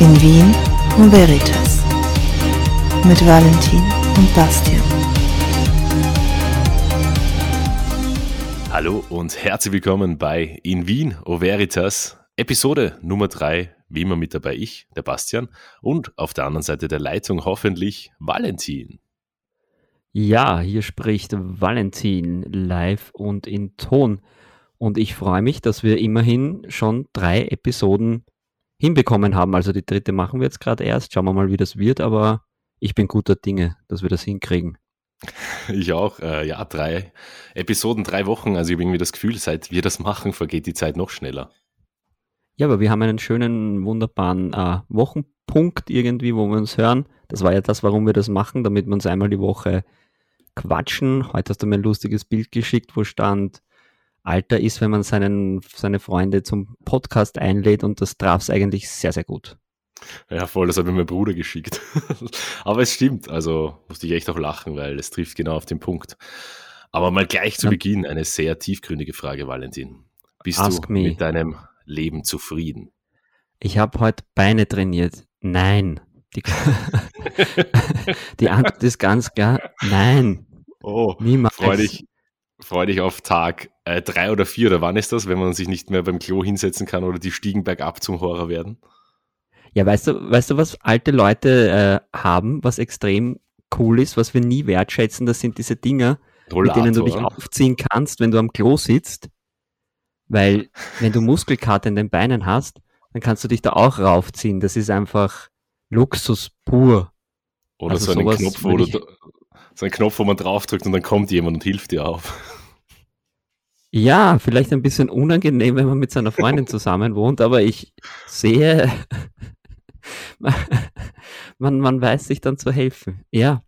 In Wien und Veritas mit Valentin und Bastian. Hallo und herzlich willkommen bei In Wien, O Veritas, Episode Nummer 3. Wie immer mit dabei ich, der Bastian, und auf der anderen Seite der Leitung hoffentlich Valentin. Ja, hier spricht Valentin live und in Ton. Und ich freue mich, dass wir immerhin schon drei Episoden hinbekommen haben. Also die dritte machen wir jetzt gerade erst. Schauen wir mal, wie das wird. Aber ich bin guter Dinge, dass wir das hinkriegen. Ich auch. Äh, ja, drei Episoden, drei Wochen. Also ich habe irgendwie das Gefühl, seit wir das machen, vergeht die Zeit noch schneller. Ja, aber wir haben einen schönen, wunderbaren äh, Wochenpunkt irgendwie, wo wir uns hören. Das war ja das, warum wir das machen, damit wir uns einmal die Woche quatschen. Heute hast du mir ein lustiges Bild geschickt, wo stand, Alter ist, wenn man seinen, seine Freunde zum Podcast einlädt und das traf es eigentlich sehr, sehr gut. Ja, voll, das hat mir mein Bruder geschickt. Aber es stimmt, also musste ich echt auch lachen, weil es trifft genau auf den Punkt. Aber mal gleich zu. Beginn eine sehr tiefgründige Frage, Valentin. Bist Ask du me. mit deinem Leben zufrieden? Ich habe heute Beine trainiert. Nein. Die, die Antwort ist ganz klar, nein. Oh, niemals. Freu dich, freu dich auf Tag äh, drei oder vier, oder wann ist das, wenn man sich nicht mehr beim Klo hinsetzen kann oder die Stiegen bergab zum Horror werden? Ja, weißt du, weißt du, was alte Leute äh, haben, was extrem cool ist, was wir nie wertschätzen, das sind diese Dinger, Rollator. mit denen du dich aufziehen kannst, wenn du am Klo sitzt. Weil, wenn du Muskelkater in den Beinen hast, dann kannst du dich da auch raufziehen. Das ist einfach Luxus pur. Oder also so, einen Knopf, wo du, so einen Knopf, wo man draufdrückt und dann kommt jemand und hilft dir auf. Ja, vielleicht ein bisschen unangenehm, wenn man mit seiner Freundin zusammen wohnt, aber ich sehe, man, man weiß sich dann zu helfen. Ja.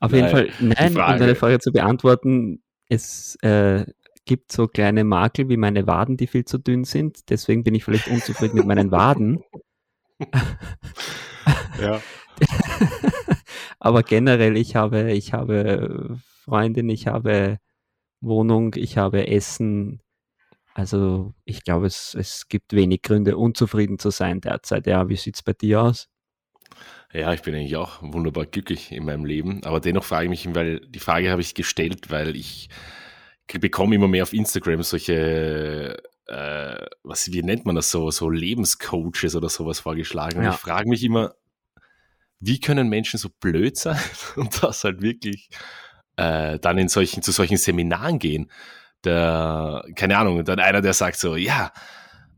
Auf nein, jeden Fall, nein, um deine Frage zu beantworten, es äh, gibt so kleine Makel wie meine Waden, die viel zu dünn sind. Deswegen bin ich vielleicht unzufrieden mit meinen Waden. ja. Aber generell, ich habe, ich habe Freundin, ich habe Wohnung, ich habe Essen. Also ich glaube, es, es gibt wenig Gründe, unzufrieden zu sein derzeit. Ja, wie sieht es bei dir aus? Ja, ich bin eigentlich auch wunderbar glücklich in meinem Leben. Aber dennoch frage ich mich, weil die Frage habe ich gestellt, weil ich bekomme immer mehr auf Instagram solche, äh, was, wie nennt man das so, so Lebenscoaches oder sowas vorgeschlagen. Und ja. ich frage mich immer, wie können Menschen so blöd sein und das halt wirklich äh, dann in solchen, zu solchen Seminaren gehen. Der, keine Ahnung, dann einer, der sagt so, ja,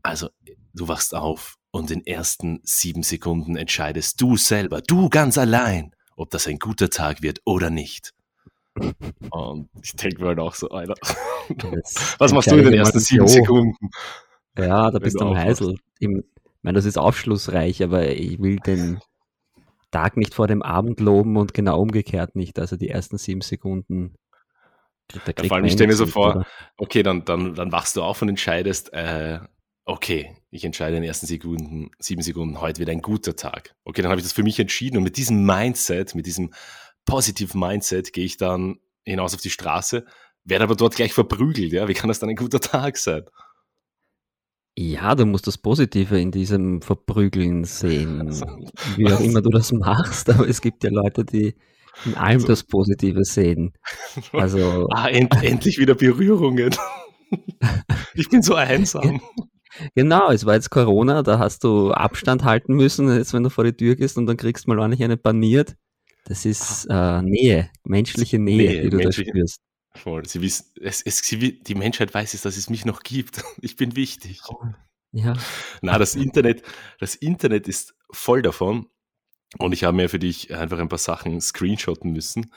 also du wachst auf und in den ersten sieben Sekunden entscheidest du selber, du ganz allein, ob das ein guter Tag wird oder nicht. Und ich denke mir halt auch so, Alter, was machst du in den ersten sieben Sekunden? Ja, da bist du am Heisel. Ich meine, das ist aufschlussreich, aber ich will den, Tag nicht vor dem Abend loben und genau umgekehrt nicht. Also die ersten sieben Sekunden. Da, da vor allem, ich stelle mir so vor, oder? okay, dann, dann, dann wachst du auf und entscheidest, äh, okay, ich entscheide in den ersten Sekunden, sieben Sekunden, heute wird ein guter Tag. Okay, dann habe ich das für mich entschieden und mit diesem Mindset, mit diesem positiven Mindset gehe ich dann hinaus auf die Straße, werde aber dort gleich verprügelt, ja, wie kann das dann ein guter Tag sein? Ja, du musst das Positive in diesem Verprügeln sehen, wie auch immer du das machst, aber es gibt ja Leute, die in allem also, das Positive sehen. Also ah, end, endlich wieder Berührungen. ich bin so einsam. Genau, es war jetzt Corona, da hast du Abstand halten müssen, jetzt wenn du vor die Tür gehst und dann kriegst du mal ordentlich eine paniert. Das ist äh, Nähe, menschliche Nähe, Nähe die du da spürst. Voll. Sie wissen, es, es, sie, die Menschheit weiß es, dass es mich noch gibt. Ich bin wichtig. Ja. Na, das Internet, das Internet ist voll davon. Und ich habe mir für dich einfach ein paar Sachen screenshotten müssen.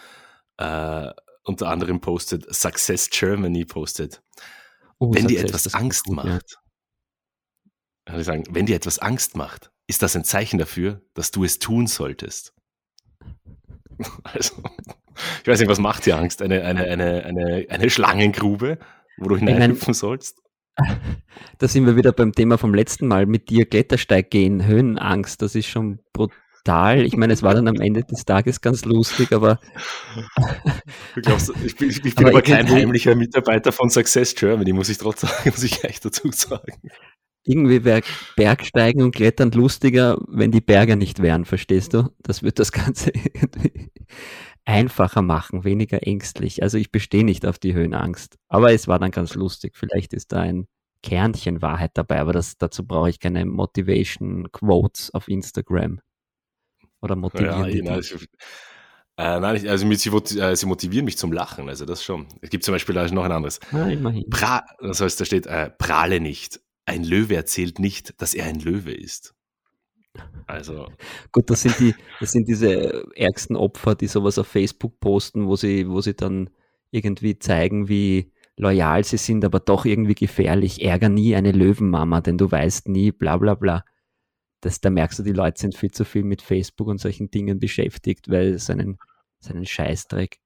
Äh, unter anderem postet Success Germany postet. Oh, wenn dir etwas Angst gut, macht, ja. sagen, wenn dir etwas Angst macht, ist das ein Zeichen dafür, dass du es tun solltest. Also, ich weiß nicht, was macht dir Angst? Eine, eine, eine, eine, eine Schlangengrube, wo du hineinhüpfen sollst? Da sind wir wieder beim Thema vom letzten Mal mit dir Klettersteig gehen, Höhenangst. Das ist schon brutal. Ich meine, es war dann am Ende des Tages ganz lustig, aber. Du glaubst, ich bin, ich bin aber, aber kein heimlicher Mitarbeiter von Success Germany, muss ich trotzdem, muss ich gleich dazu sagen. irgendwie wäre Bergsteigen und Klettern lustiger, wenn die Berge nicht wären, verstehst du? Das wird das Ganze irgendwie einfacher machen, weniger ängstlich. Also ich bestehe nicht auf die Höhenangst. Aber es war dann ganz lustig. Vielleicht ist da ein Kernchen Wahrheit dabei, aber das, dazu brauche ich keine Motivation Quotes auf Instagram. Oder motivieren ja, nein, äh, nein, also sie, äh, sie, motivieren mich zum Lachen, also das schon. Es gibt zum Beispiel noch ein anderes. Ja, immerhin. Pra, das heißt, da steht, äh, prahle nicht. Ein Löwe erzählt nicht, dass er ein Löwe ist. Also. Gut, das sind die, das sind diese ärgsten Opfer, die sowas auf Facebook posten, wo sie, wo sie dann irgendwie zeigen, wie loyal sie sind, aber doch irgendwie gefährlich. Ärger nie eine Löwenmama, denn du weißt nie, bla bla bla. Das, da merkst du, die Leute sind viel zu viel mit Facebook und solchen Dingen beschäftigt, weil es einen, einen Scheißdreck.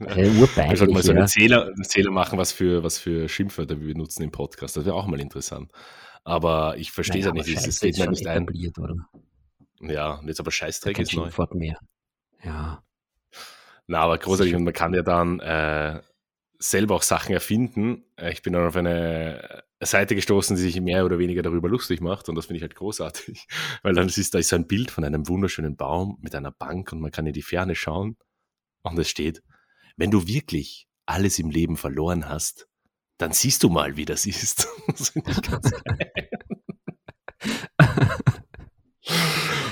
äh, ich sollte mal so einen, Zähler, einen Zähler machen, was für, was für Schimpfwörter wir benutzen im Podcast. Das wäre auch mal interessant. Aber ich verstehe es ja nicht, dieses Statement nicht ein. Oder? Ja, jetzt aber Scheißdreck ist neu. mehr. Ja. Na, aber großartig und man kann ja dann äh, selber auch Sachen erfinden. Äh, ich bin dann auf eine Seite gestoßen, die sich mehr oder weniger darüber lustig macht und das finde ich halt großartig, weil dann ist da ist so ein Bild von einem wunderschönen Baum mit einer Bank und man kann in die Ferne schauen und es steht, wenn du wirklich alles im Leben verloren hast, dann siehst du mal, wie das ist. Das finde ich ganz geil.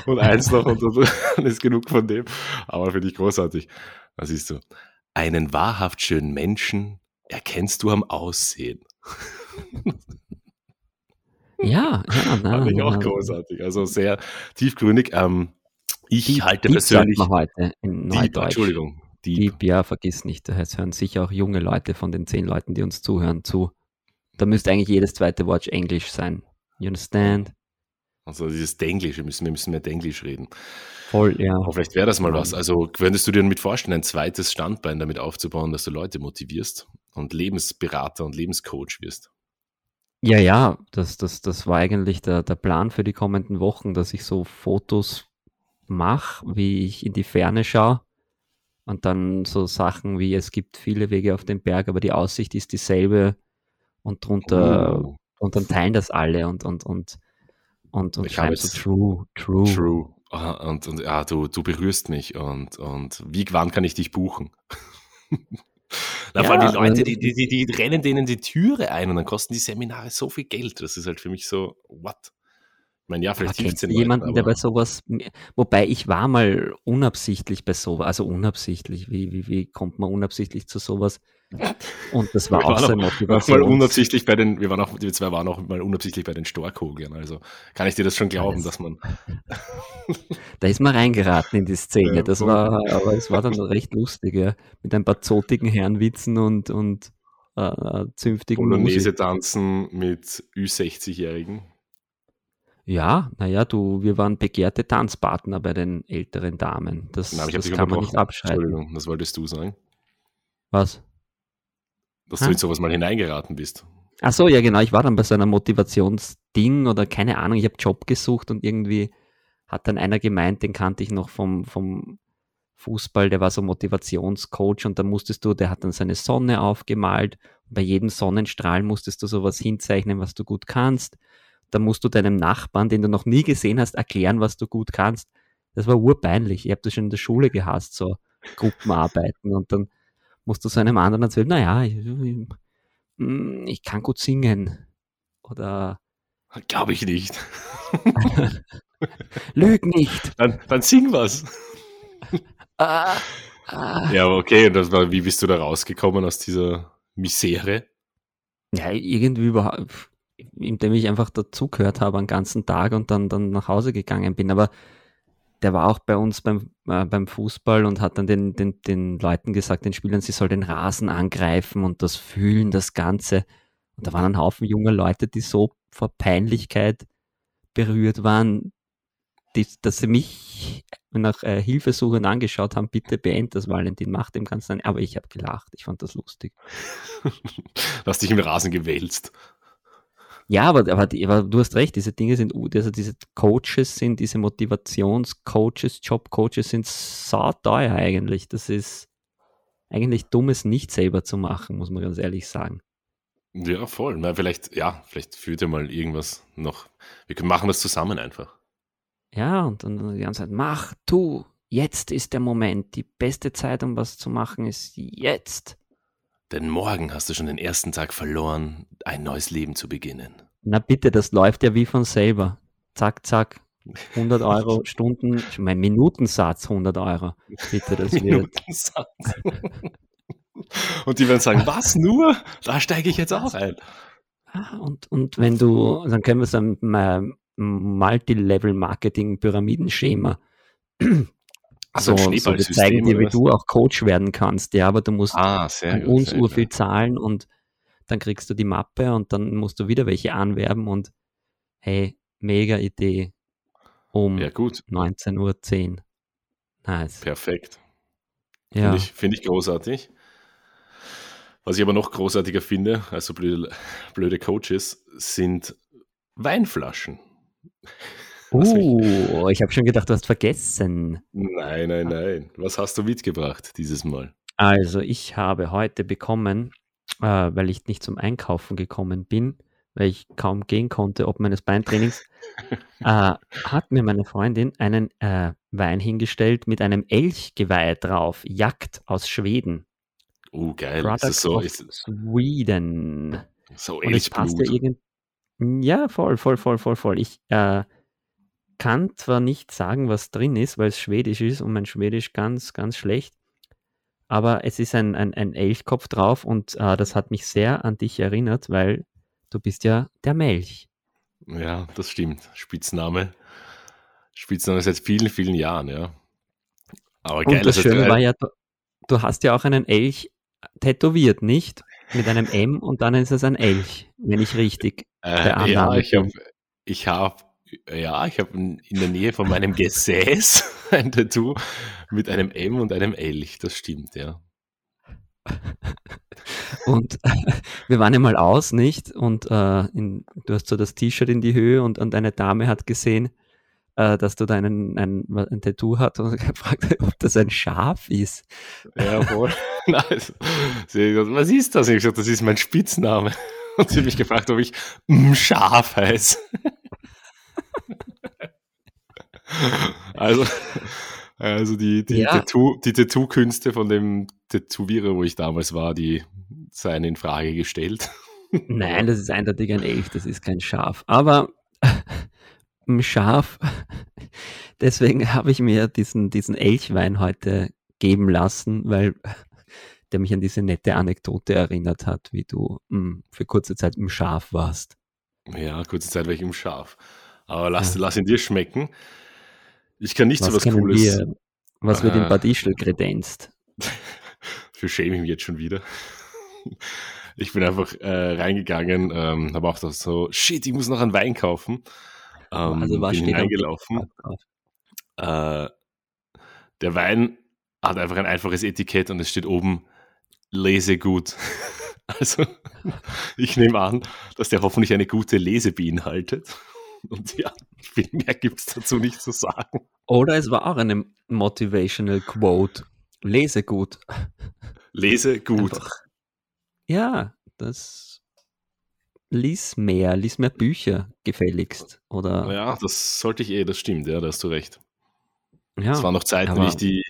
und eins noch, und dann ist genug von dem. Aber finde ich großartig. Was siehst du? Einen wahrhaft schönen Menschen erkennst du am Aussehen. ja, ja, na, Fand ich auch großartig. Also sehr tiefgründig. Ähm, ich halte persönlich. heute in Dieb, Entschuldigung. Dieb. Dieb, ja, vergiss nicht. Es hören sicher auch junge Leute von den zehn Leuten, die uns zuhören, zu. Da müsste eigentlich jedes zweite Wort Englisch sein. You understand? Also dieses Denglisch, wir müssen, wir müssen mehr Denglisch reden. Voll, ja. Aber vielleicht wäre das mal was. Also könntest du dir damit vorstellen, ein zweites Standbein damit aufzubauen, dass du Leute motivierst und Lebensberater und Lebenscoach wirst? Ja, ja, das, das, das war eigentlich der, der Plan für die kommenden Wochen, dass ich so Fotos mache, wie ich in die Ferne schaue und dann so Sachen wie, es gibt viele Wege auf dem Berg, aber die Aussicht ist dieselbe und drunter, oh. und dann teilen das alle und, und, und, und, und schreiben so true, true. True. Und, und ja, du, du berührst mich und, und wie, wann kann ich dich buchen? Na, ja, vor allem die Leute, die, die, die, die rennen denen die Türe ein und dann kosten die Seminare so viel Geld. Das ist halt für mich so, what? Ich meine, ja, vielleicht 15 Leute, jemanden, der bei sowas, wobei ich war mal unabsichtlich bei sowas, also unabsichtlich, wie, wie, wie kommt man unabsichtlich zu sowas? Und das war auch so Motivation. Mal unabsichtlich bei den, wir waren auch, wir zwei waren auch mal unabsichtlich bei den Storkoglern, also kann ich dir das schon glauben, das, dass man. da ist man reingeraten in die Szene, das war, aber es war dann recht lustig, ja, mit ein paar zotigen Herrenwitzen und, und äh, zünftigen Bolognese tanzen mit Ü60-Jährigen. Ja, naja, du, wir waren begehrte Tanzpartner bei den älteren Damen. Das, Nein, das kann man nicht abschreiben. Entschuldigung, das wolltest du sagen. Was? Dass ha? du in sowas mal hineingeraten bist. Ach so, ja genau, ich war dann bei so einer Motivationsding oder keine Ahnung, ich habe Job gesucht und irgendwie hat dann einer gemeint, den kannte ich noch vom, vom Fußball, der war so Motivationscoach und da musstest du, der hat dann seine Sonne aufgemalt. Bei jedem Sonnenstrahl musstest du sowas hinzeichnen, was du gut kannst da musst du deinem Nachbarn, den du noch nie gesehen hast, erklären, was du gut kannst. Das war urpeinlich. Ich habe das schon in der Schule gehasst, so Gruppenarbeiten. Und dann musst du so einem anderen erzählen, naja, ich, ich, mm, ich kann gut singen. Oder Glaube ich nicht. Lüg nicht. Dann, dann sing was. Ah, ah. Ja, okay, das war, wie bist du da rausgekommen aus dieser Misere? Ja, irgendwie überhaupt indem ich einfach dazugehört habe einen ganzen Tag und dann, dann nach Hause gegangen bin. Aber der war auch bei uns beim, äh, beim Fußball und hat dann den, den, den Leuten gesagt, den Spielern, sie sollen den Rasen angreifen und das fühlen, das Ganze. Und da waren ein Haufen junger Leute, die so vor Peinlichkeit berührt waren, die, dass sie mich nach äh, Hilfesuchend angeschaut haben, bitte beend das, Valentin, mach dem Ganzen. Aber ich habe gelacht, ich fand das lustig. du hast dich im Rasen gewälzt. Ja, aber, aber, aber, du hast recht, diese Dinge sind, also diese Coaches sind, diese Motivationscoaches, Jobcoaches sind sauteuer eigentlich. Das ist eigentlich dumm, es nicht selber zu machen, muss man ganz ehrlich sagen. Ja, voll. Na, vielleicht, ja, vielleicht führt ja mal irgendwas noch. Wir können machen das zusammen einfach. Ja, und dann die ganze Zeit, mach, tu, jetzt ist der Moment. Die beste Zeit, um was zu machen, ist jetzt. Denn morgen hast du schon den ersten Tag verloren, ein neues Leben zu beginnen. Na bitte, das läuft ja wie von selber. Zack, zack. 100 Euro Stunden, mein Minutensatz 100 Euro. Bitte, das wird. Minutensatz. Und die werden sagen, was nur? Da steige ich jetzt auch ein. Ah, und, und wenn du, dann können wir so ein Multilevel-Marketing-Pyramidenschema. Also so, so wir zeigen dir, wie du auch Coach werden kannst. Ja, aber du musst ah, an gut, uns ur viel zahlen und dann kriegst du die Mappe und dann musst du wieder welche anwerben und hey, mega Idee. Um ja, 19.10 Uhr. Nice. Perfekt. Ja. Finde ich, find ich großartig. Was ich aber noch großartiger finde, als so blöde, blöde Coaches, sind Weinflaschen. Uh, ich habe schon gedacht, du hast vergessen. Nein, nein, nein. Was hast du mitgebracht dieses Mal? Also, ich habe heute bekommen, äh, weil ich nicht zum Einkaufen gekommen bin, weil ich kaum gehen konnte, ob meines Beintrainings, äh, hat mir meine Freundin einen äh, Wein hingestellt mit einem Elchgeweih drauf, Jagd aus Schweden. Oh, geil. Product ist so, ist Sweden. So Elchblut. Ja, irgend... ja, voll, voll, voll, voll, voll. Ich äh, kann zwar nicht sagen, was drin ist, weil es Schwedisch ist und mein Schwedisch ganz, ganz schlecht. Aber es ist ein, ein, ein Elchkopf drauf und äh, das hat mich sehr an dich erinnert, weil du bist ja der Melch. Ja, das stimmt. Spitzname. Spitzname seit vielen, vielen Jahren, ja. Aber geil, und das Schöne war ja, du, du hast ja auch einen Elch tätowiert, nicht? Mit einem M und dann ist es ein Elch, wenn ich richtig äh, Ja, ich habe ich hab, ja, ich habe in der Nähe von meinem Gesäß ein Tattoo mit einem M und einem Elch, das stimmt, ja. und wir waren ja mal aus, nicht? Und äh, in, du hast so das T-Shirt in die Höhe und, und eine Dame hat gesehen, äh, dass du da einen, ein, ein Tattoo hast und gefragt, ob das ein Schaf ist. Ja, wohl. was ist das? Ich gesagt, das ist mein Spitzname. Und sie hat mich gefragt, ob ich Schaf heiße. also, also die, die, ja. Tattoo, die Tattoo-Künste von dem Tätowierer, wo ich damals war, die seien in Frage gestellt. Nein, das ist eindeutig ein Elch, das ist kein Schaf. Aber Schaf. Deswegen habe ich mir diesen, diesen Elchwein heute geben lassen, weil der mich an diese nette Anekdote erinnert hat, wie du mh, hm, für kurze Zeit im Schaf warst. Ja, kurze Zeit war ich im Schaf. Aber lass, ja. lass ihn dir schmecken. Ich kann nicht was so was Cooles. Wir, was wird in Bad Ischl kredenzt? für schäme ich mich jetzt schon wieder. Ich bin einfach äh, reingegangen, ähm, habe auch so, shit, ich muss noch einen Wein kaufen. Ähm, also war bin hineingelaufen. Äh, der Wein hat einfach ein einfaches Etikett und es steht oben Lese gut. Also ich nehme an, dass der hoffentlich eine gute Lese beinhaltet. Und ja, viel mehr gibt es dazu nicht zu sagen. Oder es war auch eine Motivational Quote. Lese gut. Lese gut. Einfach. Ja, das lies mehr, lies mehr Bücher gefälligst. Oder? Ja, das sollte ich eh, das stimmt, ja, da hast du recht. Ja, es waren noch Zeiten, wie ich die,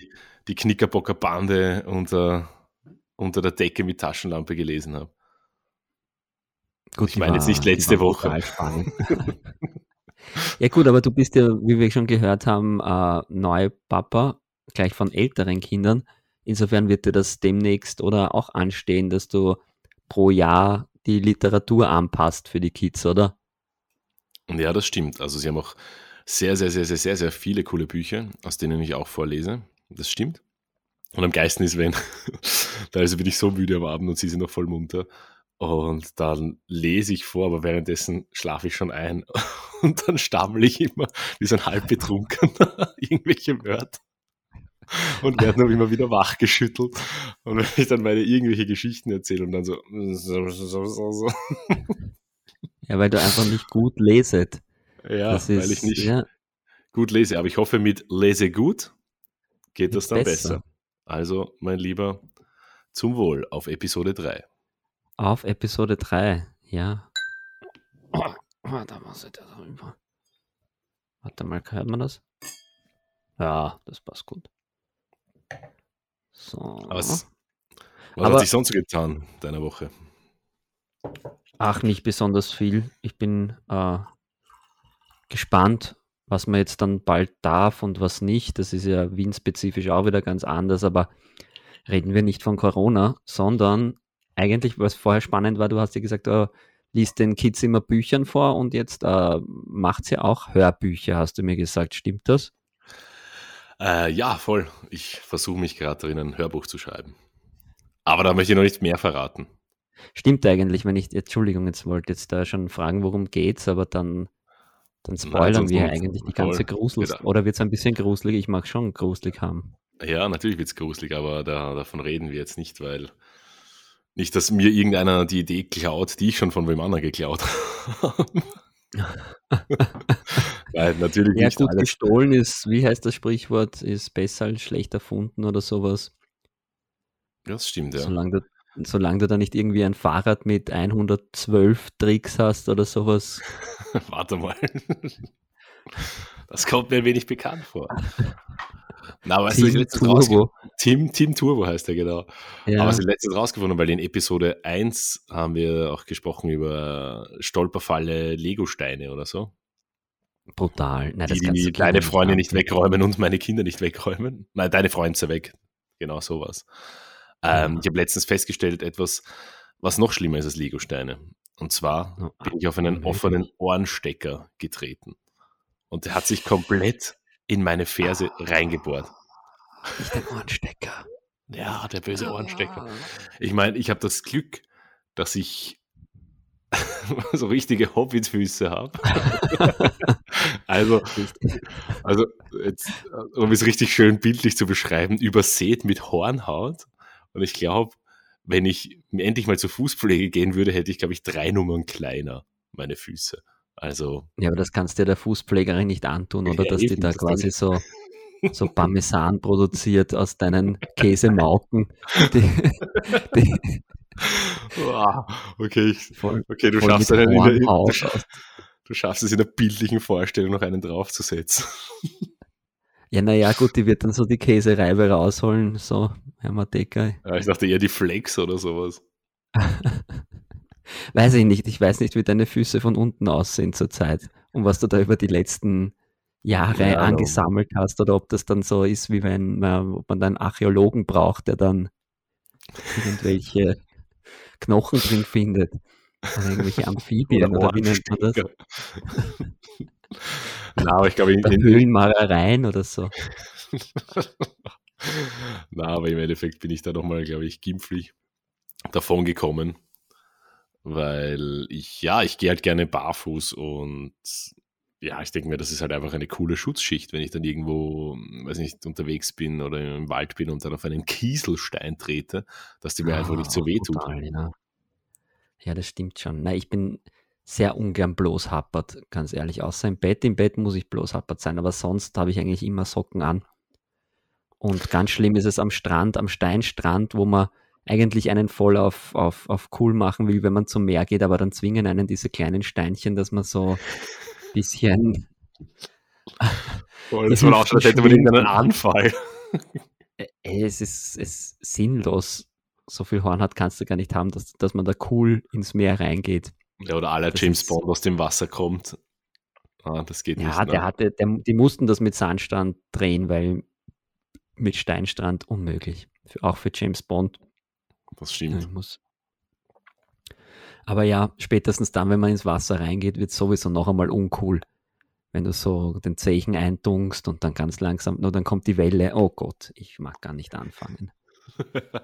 die Knickerbocker Bande unter, unter der Decke mit Taschenlampe gelesen habe. Gut, ich meine jetzt nicht letzte Woche. ja gut, aber du bist ja, wie wir schon gehört haben, äh, Neupapa, gleich von älteren Kindern. Insofern wird dir das demnächst oder auch anstehen, dass du pro Jahr die Literatur anpasst für die Kids, oder? Ja, das stimmt. Also sie haben auch sehr, sehr, sehr, sehr, sehr, sehr viele coole Bücher, aus denen ich auch vorlese. Das stimmt. Und am geilsten ist, wenn, da also bin ich so müde am Abend und sie sind noch voll munter. Und dann lese ich vor, aber währenddessen schlafe ich schon ein. Und dann stammel ich immer wie so ein halbbetrunkener irgendwelche Wörter und werden dann immer wieder wachgeschüttelt. Und wenn ich dann meine irgendwelche Geschichten erzähle und dann so, so, so, so, so. Ja, weil du einfach nicht gut leset. Ja, das weil ich nicht ja. gut lese. Aber ich hoffe, mit Lese gut geht das dann besser. besser. Also, mein Lieber, zum Wohl auf Episode 3. auf Episode 3. Ja. Warte mal, Warte mal, hört man das? Ja, das passt gut. So. Was, was Aber, hat sich sonst getan deiner Woche? Ach, nicht besonders viel. Ich bin äh, gespannt, was man jetzt dann bald darf und was nicht. Das ist ja Wien-spezifisch auch wieder ganz anders, aber reden wir nicht von Corona, sondern eigentlich, was vorher spannend war, du hast ja gesagt, uh, liest den Kids immer Büchern vor und jetzt uh, macht sie auch Hörbücher, hast du mir gesagt. Stimmt das? Äh, ja, voll. Ich versuche mich gerade darin, ein Hörbuch zu schreiben. Aber da möchte ich noch nicht mehr verraten. Stimmt eigentlich, wenn ich, Entschuldigung, jetzt wollte jetzt da schon fragen, worum geht's, aber dann dann spoilern Nein, wir eigentlich die ganze Grusel. Genau. Oder wird es ein bisschen gruselig? Ich mag schon gruselig haben. Ja, natürlich wird es gruselig, aber da, davon reden wir jetzt nicht, weil nicht, dass mir irgendeiner die Idee klaut, die ich schon von wem anderen geklaut habe. Nein, natürlich ja, nicht. gut, alles. gestohlen ist, wie heißt das Sprichwort, ist besser als schlecht erfunden oder sowas. Das stimmt, ja. Solange du Solange du da nicht irgendwie ein Fahrrad mit 112 Tricks hast oder sowas. Warte mal. Das kommt mir ein wenig bekannt vor. Na, weißt Team du, ich Turbo. Team, Team Turbo heißt der, genau. Ja. Aber was ich letztens rausgefunden, weil in Episode 1 haben wir auch gesprochen über Stolperfalle Lego-Steine oder so. Brutal. Nein, die, die deine Freunde nicht wegräumen und meine Kinder nicht wegräumen. Nein, deine Freunde weg. Genau sowas. Ähm, ich habe letztens festgestellt, etwas, was noch schlimmer ist als Lego-Steine. Und zwar oh, bin ich auf einen offenen Ohrenstecker getreten. Und der hat sich komplett in meine Ferse ah. reingebohrt. Nicht der Ohrenstecker. Ja, der böse Ohrenstecker. Ah. Ich meine, ich habe das Glück, dass ich so richtige Hobbitfüße habe. also, also jetzt, um es richtig schön bildlich zu beschreiben, übersät mit Hornhaut und ich glaube, wenn ich endlich mal zur Fußpflege gehen würde, hätte ich, glaube ich, drei Nummern kleiner, meine Füße. Also. Ja, aber das kannst du der Fußpflegerin nicht antun, oder? Ja, dass die da quasi so, so Parmesan produziert aus deinen Käsemauken. Die, die wow, okay, ich, okay, du schaffst, einen in der, du, schaffst, du schaffst es in der bildlichen Vorstellung noch einen draufzusetzen. Ja, naja, gut, die wird dann so die Käsereibe rausholen, so, Herr Mateka. Ja, ich dachte eher die Flex oder sowas. weiß ich nicht. Ich weiß nicht, wie deine Füße von unten aussehen zurzeit und was du da über die letzten Jahre ja, angesammelt hast oder ob das dann so ist, wie wenn man, ob man dann einen Archäologen braucht, der dann irgendwelche Knochen drin findet. Oder irgendwelche Amphibien oder, oder wie nennt man das? Na, aber ich glaube, in, in Höhlenmalereien oder so. Na, aber im Endeffekt bin ich da nochmal, glaube ich, gimpflich davon gekommen, weil ich, ja, ich gehe halt gerne barfuß und ja, ich denke mir, das ist halt einfach eine coole Schutzschicht, wenn ich dann irgendwo, weiß nicht, unterwegs bin oder im Wald bin und dann auf einen Kieselstein trete, dass die mir ah, einfach nicht so ah, wehtut. ja. ja, das stimmt schon. Nein, ich bin, sehr ungern bloß happert, ganz ehrlich. Außer im Bett. Im Bett muss ich bloß happert sein, aber sonst habe ich eigentlich immer Socken an. Und ganz schlimm ist es am Strand, am Steinstrand, wo man eigentlich einen voll auf, auf, auf cool machen will, wenn man zum Meer geht, aber dann zwingen einen diese kleinen Steinchen, dass man so ein bisschen. Boah, das war auch schon, als hätte man irgendeinen Anfall. Es ist, es ist sinnlos. So viel Horn hat kannst du gar nicht haben, dass, dass man da cool ins Meer reingeht. Ja, oder aller James Bond aus dem Wasser kommt. Ah, das geht ja, nicht. Ja, der hatte, der, die mussten das mit Sandstrand drehen, weil mit Steinstrand unmöglich. Für, auch für James Bond. Das stimmt. Muss. Aber ja, spätestens dann, wenn man ins Wasser reingeht, wird es sowieso noch einmal uncool. Wenn du so den Zeichen eintunkst und dann ganz langsam, nur dann kommt die Welle. Oh Gott, ich mag gar nicht anfangen.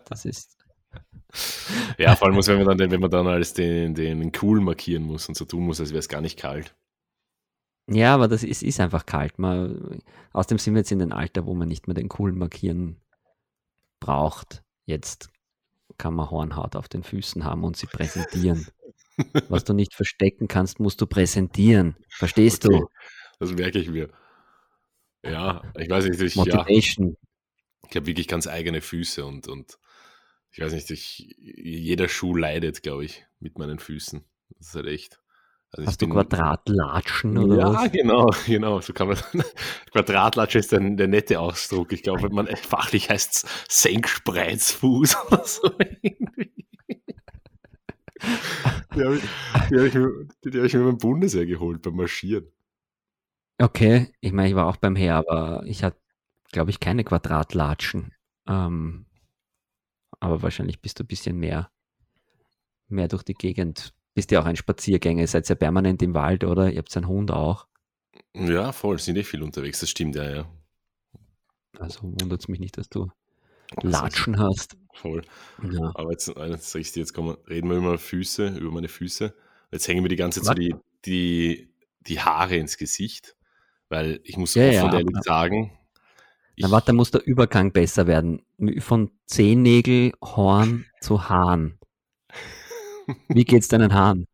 Das ist, ja, vor allem muss, wenn man dann, wenn man dann alles den, den cool markieren muss und so tun muss, als wäre es gar nicht kalt. Ja, aber das ist, ist einfach kalt. Man, außerdem sind wir jetzt in dem Alter, wo man nicht mehr den coolen markieren braucht. Jetzt kann man Hornhaut auf den Füßen haben und sie präsentieren. Was du nicht verstecken kannst, musst du präsentieren. Verstehst okay. du? Das merke ich mir. Ja, ich weiß nicht, ich, Motivation. Ja, ich habe wirklich ganz eigene Füße und, und ich weiß nicht, ich, jeder Schuh leidet, glaube ich, mit meinen Füßen. Das ist halt echt. Also Hast du Quadratlatschen oder ja, was? Ja, genau, genau. So kann man Quadratlatsche ist ein, der nette Ausdruck. Ich glaube, man fachlich heißt es Senkspreizfuß oder so irgendwie. Die habe ich, hab ich, hab ich mir beim Bundesheer geholt, beim Marschieren. Okay, ich meine, ich war auch beim Heer, aber ich hatte, glaube ich, keine Quadratlatschen. Ähm, aber wahrscheinlich bist du ein bisschen mehr, mehr durch die Gegend. Bist ja auch ein Spaziergänger, seid ja permanent im Wald, oder? Ihr habt einen Hund auch. Ja, voll, sind eh viel unterwegs, das stimmt ja, ja. Also wundert es mich nicht, dass du Latschen hast. Voll. Ja. Aber jetzt, jetzt, jetzt, jetzt kommen, reden wir über Füße, über meine Füße. Jetzt hängen mir die ganze Zeit so die, die, die Haare ins Gesicht, weil ich muss ja, offen ja, ehrlich sagen. Na warte, da muss der Übergang besser werden. Von Zehennägel, Horn zu Hahn. Wie geht's deinen Haaren?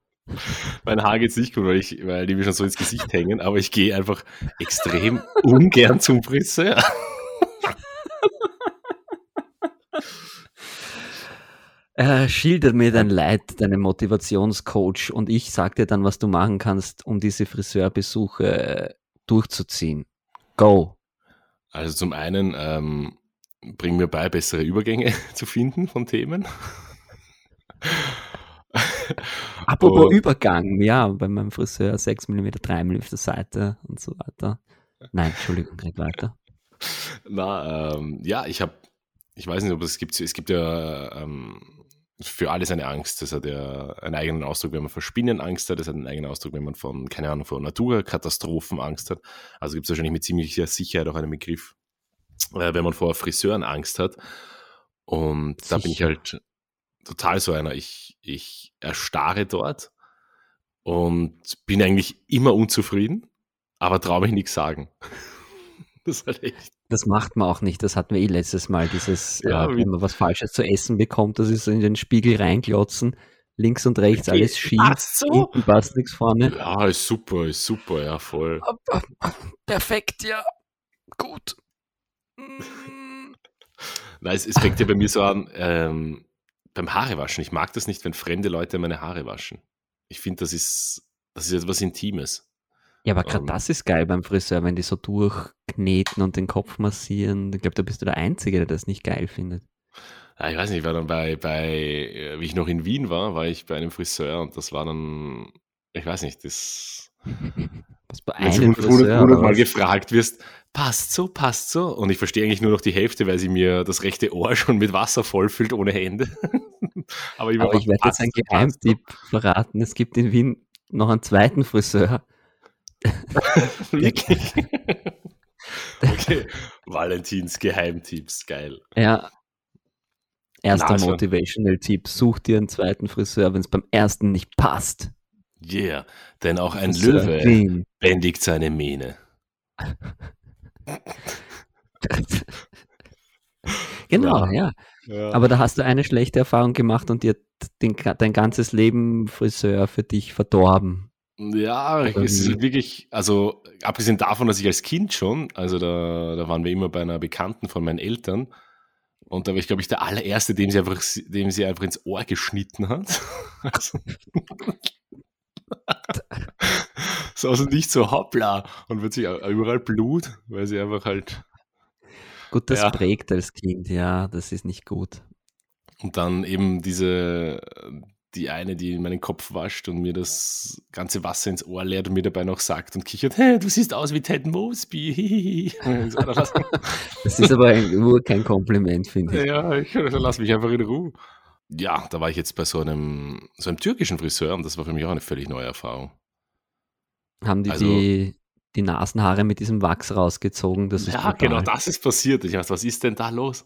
Mein Haar geht's nicht gut, weil, ich, weil die mir schon so ins Gesicht hängen, aber ich gehe einfach extrem ungern zum Friseur. Äh, schilder mir dein Leid, deinen Motivationscoach und ich sag dir dann, was du machen kannst, um diese Friseurbesuche durchzuziehen. Go. Also zum einen ähm, bring mir bei, bessere Übergänge zu finden von Themen. Apropos und, Übergang, ja, bei meinem Friseur 6 mm, 3 mm auf der Seite und so weiter. Nein, Entschuldigung, red weiter. Na, ähm, ja, ich habe, ich weiß nicht, ob es gibt, es gibt ja ähm, für alles eine Angst. Das hat ja einen eigenen Ausdruck, wenn man vor Spinnen Angst hat. Das hat einen eigenen Ausdruck, wenn man von, keine Ahnung, vor Naturkatastrophen Angst hat. Also gibt es wahrscheinlich mit ziemlicher Sicherheit auch einen Begriff, äh, wenn man vor Friseuren Angst hat. Und Sicher. da bin ich halt total so einer. Ich, ich erstarre dort und bin eigentlich immer unzufrieden, aber traue mich nichts sagen. Das, halt das macht man auch nicht. Das hatten wir eh letztes Mal. Dieses, ja, äh, wenn man was Falsches zu essen bekommt, das ist in den Spiegel reinklotzen. Links und rechts alles schief. Passt so? passt nichts vorne. Ja, ist super, ist super, ja, voll. Perfekt, ja. Gut. Nein, es, es fängt ja bei mir so an, ähm, beim Haarewaschen. Ich mag das nicht, wenn fremde Leute meine Haare waschen. Ich finde, das ist, das ist etwas Intimes. Ja, aber gerade um, das ist geil beim Friseur, wenn die so durchkneten und den Kopf massieren. Ich glaube, da bist du der Einzige, der das nicht geil findet. Ja, ich weiß nicht, ich war dann bei, bei, äh, wie ich noch in Wien war, war ich bei einem Friseur und das war dann, ich weiß nicht, das. Was bei einem Friseur? Wenn du mal gefragt wirst, passt so, passt so. Und ich verstehe eigentlich nur noch die Hälfte, weil sie mir das rechte Ohr schon mit Wasser vollfüllt ohne Hände. Aber ich, Aber ich werde jetzt einen Geheimtipp verraten. Es gibt in Wien noch einen zweiten Friseur, Wirklich? okay. Valentins Geheimtipps, geil. Ja. Erster Na, Motivational Tipp: Such dir einen zweiten Friseur, wenn es beim ersten nicht passt. Yeah, denn auch ein Friseur Löwe clean. bändigt seine Mähne. genau, ja. ja. Aber da hast du eine schlechte Erfahrung gemacht und dir den, dein ganzes Leben Friseur für dich verdorben. Ja, es ist wirklich, also abgesehen davon, dass ich als Kind schon, also da, da waren wir immer bei einer Bekannten von meinen Eltern und da war ich, glaube ich, der allererste, dem sie einfach, dem sie einfach ins Ohr geschnitten hat. Also, so also nicht so hoppla und wird sich überall Blut, weil sie einfach halt. Gut, das ja. prägt als Kind, ja, das ist nicht gut. Und dann eben diese, die eine, die meinen Kopf wascht und mir das ganze Wasser ins Ohr leert und mir dabei noch sagt und kichert, hey, du siehst aus wie Ted Mosby. das ist aber nur kein Kompliment, finde ich. Ja, ich also lass mich einfach in Ruhe. Ja, da war ich jetzt bei so einem, so einem türkischen Friseur und das war für mich auch eine völlig neue Erfahrung. Haben die also, die, die Nasenhaare mit diesem Wachs rausgezogen? Das ja, genau, das ist passiert. Ich dachte, was ist denn da los?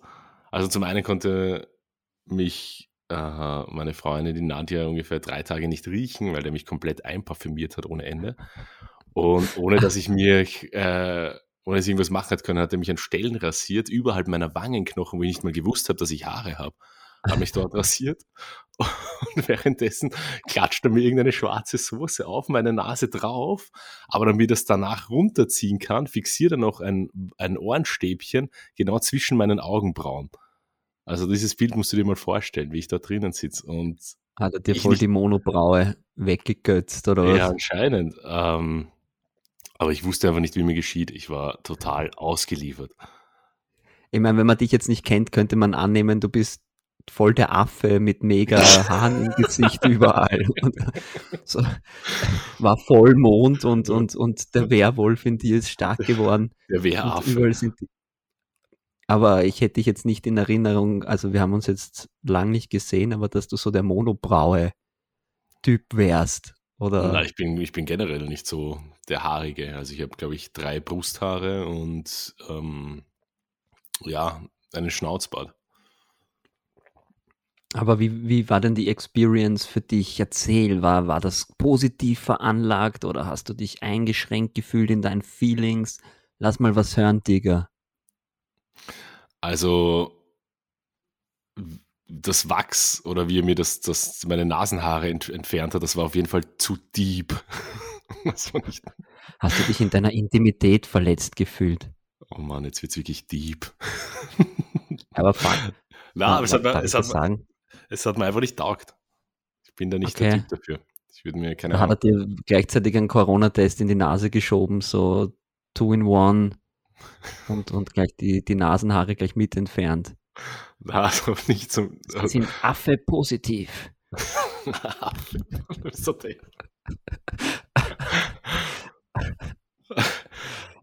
Also zum einen konnte mich äh, meine Freundin, die Nadja, ungefähr drei Tage nicht riechen, weil der mich komplett einparfümiert hat ohne Ende. Und ohne dass ich mir, äh, ohne dass ich irgendwas machen hat können, hat er mich an Stellen rasiert, überhalb meiner Wangenknochen, wo ich nicht mal gewusst habe, dass ich Haare habe. Hat mich dort rasiert und währenddessen klatscht er mir irgendeine schwarze Soße auf meine Nase drauf, aber damit er es danach runterziehen kann, fixiert er noch ein, ein Ohrenstäbchen genau zwischen meinen Augenbrauen. Also dieses Bild musst du dir mal vorstellen, wie ich da drinnen sitze. Und Hat er dir voll nicht, die Monobraue weggegötzt oder was? Ja, anscheinend. Ähm, aber ich wusste einfach nicht, wie mir geschieht. Ich war total ausgeliefert. Ich meine, wenn man dich jetzt nicht kennt, könnte man annehmen, du bist voll der Affe mit mega Haaren im Gesicht überall. Und so, war Vollmond und, und, und der Werwolf in dir ist stark geworden. Der Wehraffe. Aber ich hätte dich jetzt nicht in Erinnerung, also wir haben uns jetzt lang nicht gesehen, aber dass du so der Monobraue Typ wärst. Oder? Na, ich bin, ich bin generell nicht so der Haarige. Also ich habe, glaube ich, drei Brusthaare und ähm, ja, einen Schnauzbart. Aber wie, wie war denn die Experience für dich? Erzähl, war, war das positiv veranlagt oder hast du dich eingeschränkt gefühlt in deinen Feelings? Lass mal was hören, Digga. Also, das Wachs oder wie er mir das, das meine Nasenhaare ent, entfernt hat, das war auf jeden Fall zu deep. hast du dich in deiner Intimität verletzt gefühlt? Oh Mann, jetzt wird es wirklich deep. aber fuck. Na, aber es hat, es, hat? Es hat mir einfach nicht taugt. Ich bin da nicht okay. der Typ dafür. Ich würde mir keine da Hat er dir gleichzeitig einen Corona-Test in die Nase geschoben, so two in one und, und gleich die, die Nasenhaare gleich mit entfernt? Na, also nicht zum. Sie sind Affe positiv. So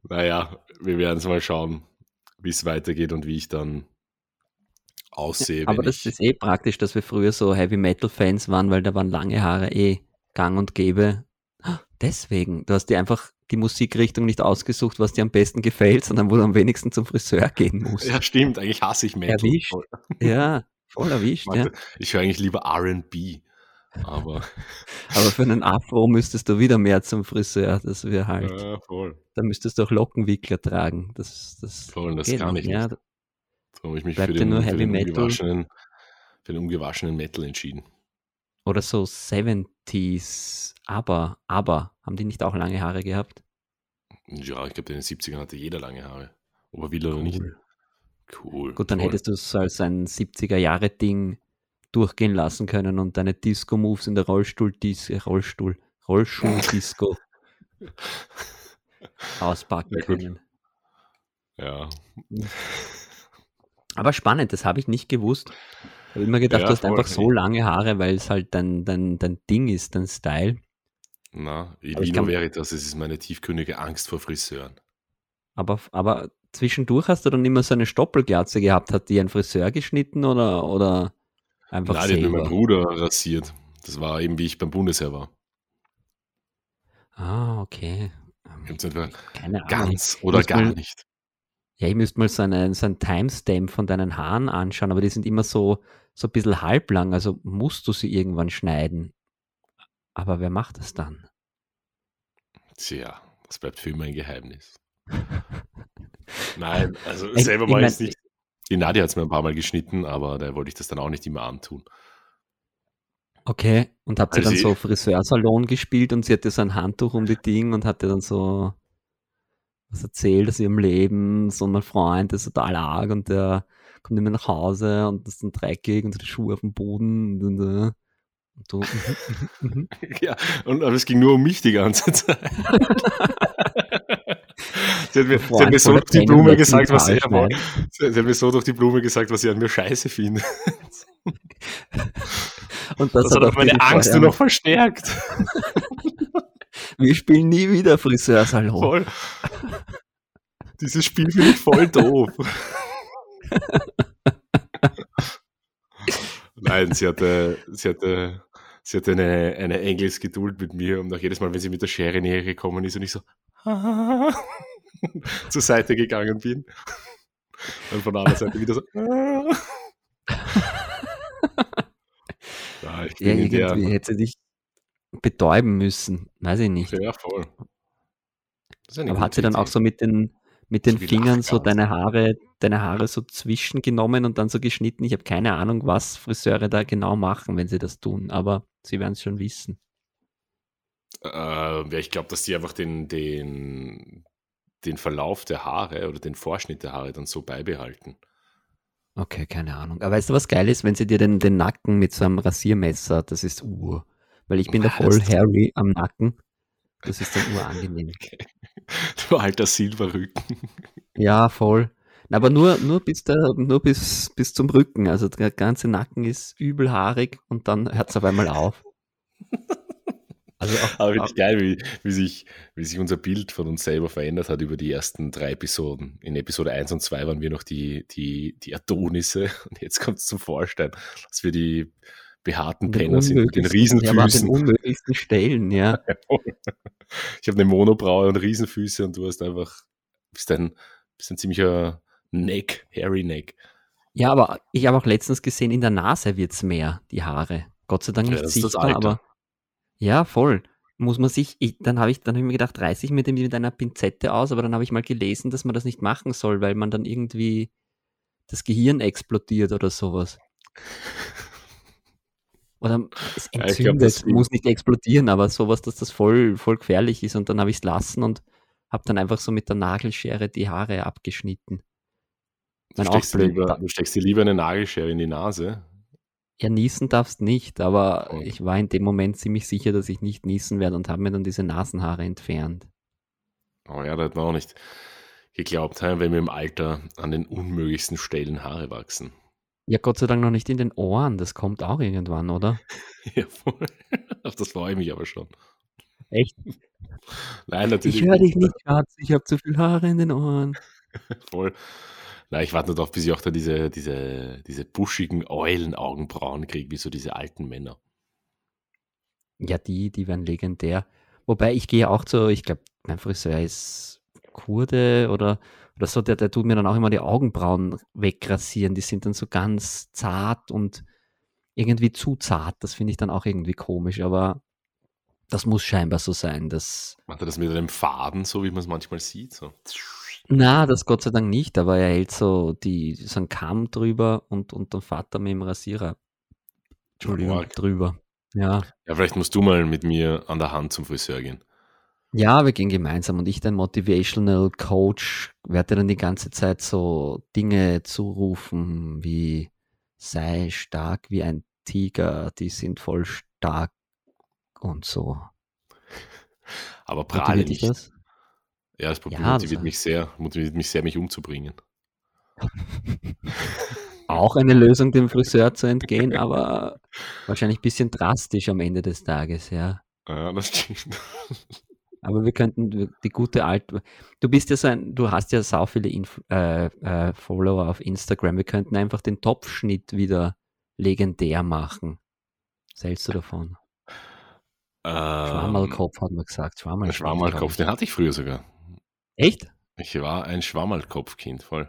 naja, wir werden es mal schauen, wie es weitergeht und wie ich dann aussehe. aber das ist eh praktisch, dass wir früher so Heavy Metal Fans waren, weil da waren lange Haare eh gang und gäbe. Deswegen, du hast dir einfach die Musikrichtung nicht ausgesucht, was dir am besten gefällt, sondern wo du am wenigsten zum Friseur gehen musst. Ja, stimmt, eigentlich hasse ich Metal. Erwischt. Ja, voll erwischt. Ich, ja. ich höre eigentlich lieber RB. Aber, aber für einen Afro müsstest du wieder mehr zum Friseur. Das wäre halt. Ja, voll. Da müsstest du auch Lockenwickler tragen. Das, das voll, das kann ich ja. So habe ich mich für den, für den, ungewaschenen, für den ungewaschenen Metal entschieden. Oder so 70s, aber, aber, haben die nicht auch lange Haare gehabt? Ja, ich glaube, in den 70ern hatte jeder lange Haare. Ob er will oder nicht. Cool. Gut, dann toll. hättest du es als ein 70er-Jahre-Ding durchgehen lassen können und deine Disco-Moves in der Rollstuhl, -Dis Rollstuhl, Rollschuh-Disco auspacken können. Ja. Aber spannend, das habe ich nicht gewusst. Ich habe immer gedacht, ja, du hast einfach so lange Haare, weil es halt dein, dein, dein Ding ist, dein Style. Na, Vino Veritas, es ist meine tiefgründige Angst vor Friseuren. Aber, aber zwischendurch hast du dann immer so eine Stoppelglatze gehabt. Hat die ein Friseur geschnitten oder, oder einfach Nein, selber? mir mein Bruder rasiert. Das war eben, wie ich beim Bundesheer war. Ah, okay. Keine ganz oder gar nicht. Ja, ich müsste mal so einen, so einen Timestamp von deinen Haaren anschauen, aber die sind immer so, so ein bisschen halblang, also musst du sie irgendwann schneiden. Aber wer macht das dann? Tja, das bleibt für immer ein Geheimnis. Nein, also ich, selber mal jetzt nicht. Die Nadia hat es mir ein paar Mal geschnitten, aber da wollte ich das dann auch nicht immer antun. Okay, und habt ihr also dann so Friseursalon gespielt und sie hatte so ein Handtuch um die Dinge und hatte dann so was erzählt aus ihrem Leben, so ein Freund, der ist total arg und der kommt immer nach Hause und ist dann dreckig und hat die Schuhe auf dem Boden und, und, und so. Mhm, mhm, mhm. ja, und, aber es ging nur um mich die ganze Zeit. sie hat mir, sie hat mir so durch die Blume gesagt, was sie, sie hat mir so durch die Blume gesagt, was sie an mir scheiße findet. Und das, das hat, hat auch meine Angst nur noch verstärkt. Wir spielen nie wieder Friseursalon. Voll. Dieses Spiel finde ich voll doof. Nein, sie hatte, sie hatte, sie hatte eine, eine Engelsgeduld mit mir und auch jedes Mal, wenn sie mit der Schere näher gekommen ist und ich so zur Seite gegangen bin. Und von der anderen Seite wieder so. ja, ich bin ja, irgendwie der, hätte dich betäuben müssen. Weiß ich nicht. Ja, voll. Aber hat sie dann auch so mit den, mit den Fingern so deine Haare, deine Haare so zwischengenommen und dann so geschnitten? Ich habe keine Ahnung, was Friseure da genau machen, wenn sie das tun, aber sie werden es schon wissen. Äh, ich glaube, dass die einfach den, den, den Verlauf der Haare oder den Vorschnitt der Haare dann so beibehalten. Okay, keine Ahnung. Aber weißt du, was geil ist, wenn sie dir den, den Nacken mit so einem Rasiermesser, das ist ur. Weil ich bin da voll hairy am Nacken. Das ist dann urangenehm. Du alter Silberrücken. Ja, voll. Aber nur, nur, bis, der, nur bis, bis zum Rücken. Also der ganze Nacken ist übelhaarig und dann hört es auf einmal auf. Also auch, Aber finde ich geil, wie, wie, sich, wie sich unser Bild von uns selber verändert hat über die ersten drei Episoden. In Episode 1 und 2 waren wir noch die, die, die Adonisse und jetzt kommt es zum Vorstein, dass wir die behaarten Penner sind mit den Riesenfüßen. Ja, den unmöglichsten Stellen, ja. ich habe eine Monobraue und Riesenfüße und du hast einfach, bist ein, bist ein ziemlicher Neck, hairy Neck. Ja, aber ich habe auch letztens gesehen, in der Nase wird es mehr, die Haare. Gott sei Dank nicht ja, sichtbar, aber ja, voll. Muss man sich, ich, dann habe ich, dann habe ich mir gedacht, reiße ich mir den mit einer Pinzette aus, aber dann habe ich mal gelesen, dass man das nicht machen soll, weil man dann irgendwie das Gehirn explodiert oder sowas. Oder es entzündet, ja, glaub, muss nicht explodieren, aber sowas, dass das voll, voll gefährlich ist. Und dann habe ich es lassen und habe dann einfach so mit der Nagelschere die Haare abgeschnitten. Du steckst, lieber, du steckst dir lieber eine Nagelschere in die Nase. Ja, niesen darfst nicht, aber oh. ich war in dem Moment ziemlich sicher, dass ich nicht niesen werde und habe mir dann diese Nasenhaare entfernt. Oh ja, da hat man auch nicht geglaubt, wenn mir im Alter an den unmöglichsten Stellen Haare wachsen. Ja, Gott sei Dank noch nicht in den Ohren. Das kommt auch irgendwann, oder? ja, voll. Auf das freue ich mich aber schon. Echt? Nein, natürlich. Ich höre dich nicht, Schatz. Ich habe zu viel Haare in den Ohren. voll. Nein, ich warte nur darauf, bis ich auch da diese, diese, diese buschigen Eulenaugenbrauen kriege, wie so diese alten Männer. Ja, die, die werden legendär. Wobei ich gehe auch zu, ich glaube, mein Friseur ist Kurde oder oder so, der, der tut mir dann auch immer die Augenbrauen wegrasieren. Die sind dann so ganz zart und irgendwie zu zart. Das finde ich dann auch irgendwie komisch, aber das muss scheinbar so sein. Das Macht er das mit einem Faden, so wie man es manchmal sieht? So. Na, das Gott sei Dank nicht, aber er hält so, die, so einen Kamm drüber und, und dann fährt er mit dem Rasierer Entschuldigung, drüber. Ja. ja, vielleicht musst du mal mit mir an der Hand zum Friseur gehen. Ja, wir gehen gemeinsam und ich, dein Motivational Coach, werde dann die ganze Zeit so Dinge zurufen wie sei stark wie ein Tiger, die sind voll stark und so. Aber prahle nicht. Das? Ja, das ja, motiviert das mich sehr, motiviert mich sehr, mich umzubringen. Auch eine Lösung, dem Friseur zu entgehen, aber wahrscheinlich ein bisschen drastisch am Ende des Tages, ja. Ja, das stimmt. Aber wir könnten die gute alte. Du bist ja so ein, du hast ja sau viele Inf äh, äh, Follower auf Instagram. Wir könnten einfach den Topfschnitt wieder legendär machen. Was hältst du davon? Ähm, Schwammerlkopf hat man gesagt. Schwammerlkopf, Schwammerlkopf den hatte ich früher sogar. Echt? Ich war ein Schwammerlkopfkind, voll.